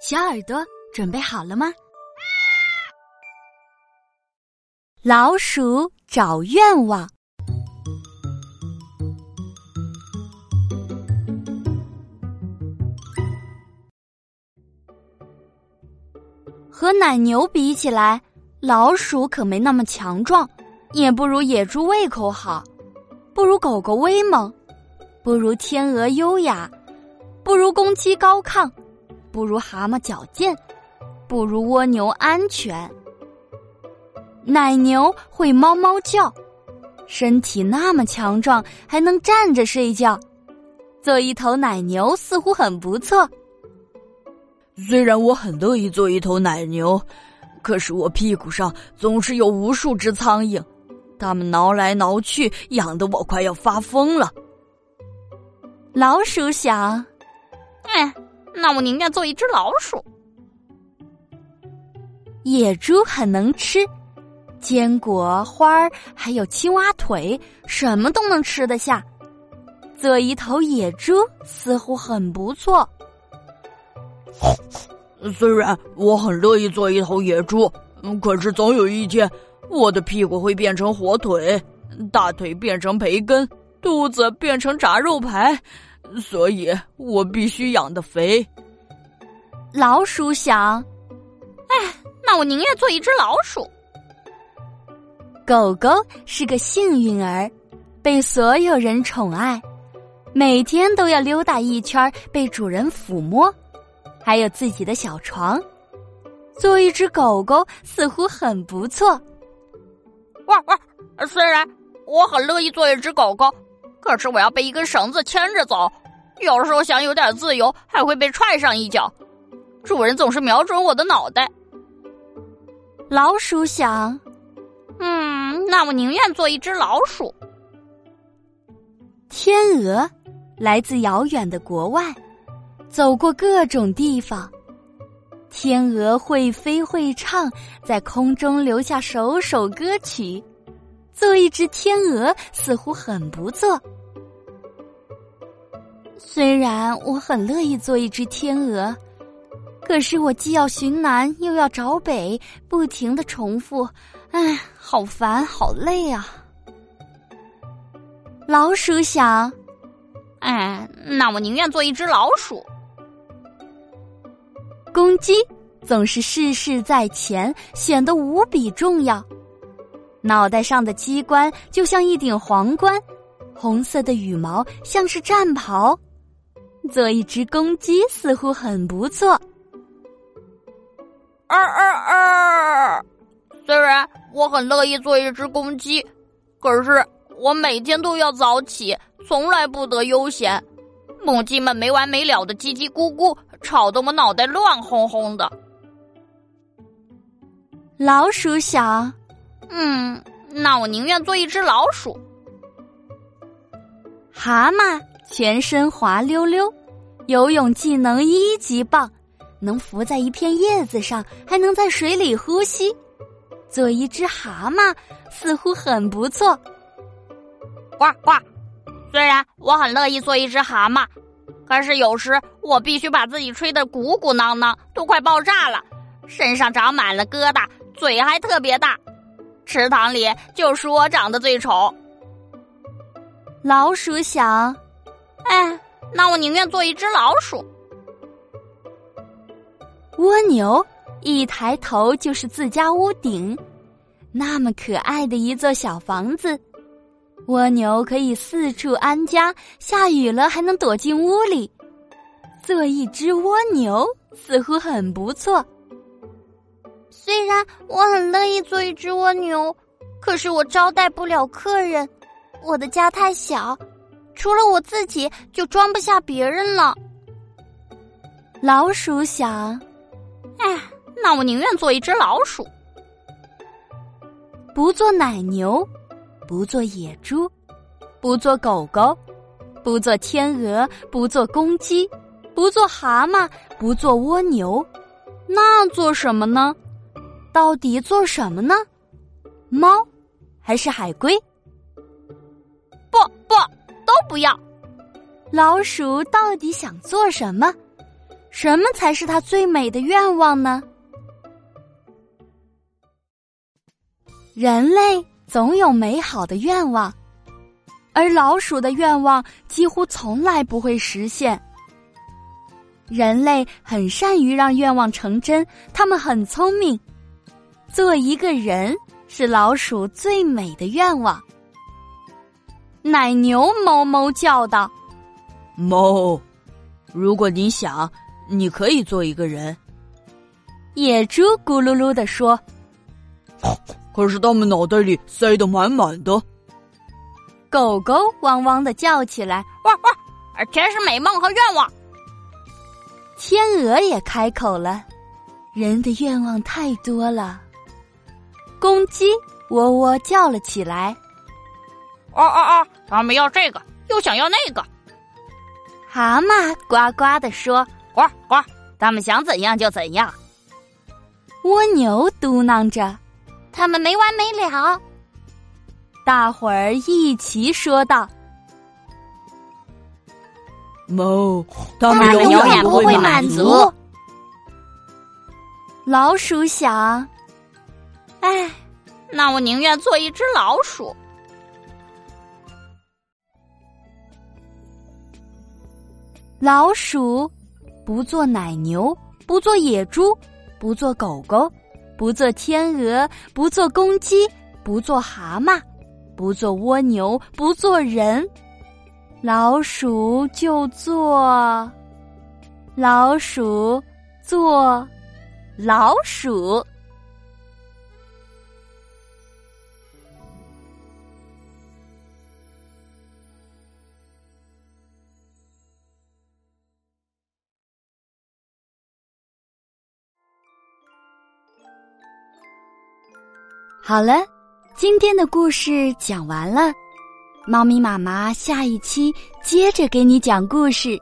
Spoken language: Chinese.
小耳朵准备好了吗？老鼠找愿望。和奶牛比起来，老鼠可没那么强壮，也不如野猪胃口好，不如狗狗威猛，不如天鹅优雅，不如公鸡高亢。不如蛤蟆矫健，不如蜗牛安全。奶牛会猫猫叫，身体那么强壮，还能站着睡觉。做一头奶牛似乎很不错。虽然我很乐意做一头奶牛，可是我屁股上总是有无数只苍蝇，它们挠来挠去，痒得我快要发疯了。老鼠想：“哎。”那我宁愿做一只老鼠。野猪很能吃，坚果、花儿还有青蛙腿，什么都能吃得下。做一头野猪似乎很不错。虽然我很乐意做一头野猪，可是总有一天，我的屁股会变成火腿，大腿变成培根，肚子变成炸肉排。所以我必须养的肥。老鼠想：“哎，那我宁愿做一只老鼠。”狗狗是个幸运儿，被所有人宠爱，每天都要溜达一圈，被主人抚摸，还有自己的小床。做一只狗狗似乎很不错。哇哇！虽然我很乐意做一只狗狗。可是我要被一根绳子牵着走，有时候想有点自由，还会被踹上一脚。主人总是瞄准我的脑袋。老鼠想：“嗯，那我宁愿做一只老鼠。”天鹅来自遥远的国外，走过各种地方。天鹅会飞会唱，在空中留下首首歌曲。做一只天鹅似乎很不错。虽然我很乐意做一只天鹅，可是我既要寻南又要找北，不停的重复，唉，好烦，好累啊！老鼠想，哎，那我宁愿做一只老鼠。公鸡总是事事在前，显得无比重要。脑袋上的鸡冠就像一顶皇冠，红色的羽毛像是战袍。做一只公鸡似乎很不错。二二二，虽然我很乐意做一只公鸡，可是我每天都要早起，从来不得悠闲。母鸡们没完没了的叽叽咕咕，吵得我脑袋乱哄哄的。老鼠想。嗯，那我宁愿做一只老鼠。蛤蟆全身滑溜溜，游泳技能一级棒，能浮在一片叶子上，还能在水里呼吸。做一只蛤蟆似乎很不错。呱呱！虽然我很乐意做一只蛤蟆，可是有时我必须把自己吹得鼓鼓囊囊，都快爆炸了，身上长满了疙瘩，嘴还特别大。池塘里就属我长得最丑。老鼠想：“哎，那我宁愿做一只老鼠。”蜗牛一抬头就是自家屋顶，那么可爱的一座小房子。蜗牛可以四处安家，下雨了还能躲进屋里。做一只蜗牛似乎很不错。虽然我很乐意做一只蜗牛，可是我招待不了客人，我的家太小，除了我自己就装不下别人了。老鼠想：“哎，那我宁愿做一只老鼠，不做奶牛，不做野猪，不做狗狗，不做天鹅，不做公鸡，不做蛤蟆，不做蜗牛，那做什么呢？”到底做什么呢？猫，还是海龟？不不，都不要。老鼠到底想做什么？什么才是它最美的愿望呢？人类总有美好的愿望，而老鼠的愿望几乎从来不会实现。人类很善于让愿望成真，他们很聪明。做一个人是老鼠最美的愿望。奶牛哞哞叫道：“哞，如果你想，你可以做一个人。”野猪咕噜噜的说：“可是他们脑袋里塞得满满的。”狗狗汪汪的叫起来：“哇哇，全是美梦和愿望。”天鹅也开口了：“人的愿望太多了。”公鸡喔喔叫了起来：“哦哦哦，他们要这个，又想要那个。”蛤蟆呱呱的说：“呱呱，他们想怎样就怎样。”蜗牛嘟囔着：“他们没完没了。”大伙儿一齐说道。猫，他们永远不会满足。老鼠想：“哎，那我宁愿做一只老鼠。”老鼠不做奶牛，不做野猪，不做狗狗，不做天鹅，不做公鸡，不做蛤蟆，不做蜗牛，不做人。老鼠就做，老鼠做，老鼠。好了，今天的故事讲完了。猫咪妈妈下一期接着给你讲故事。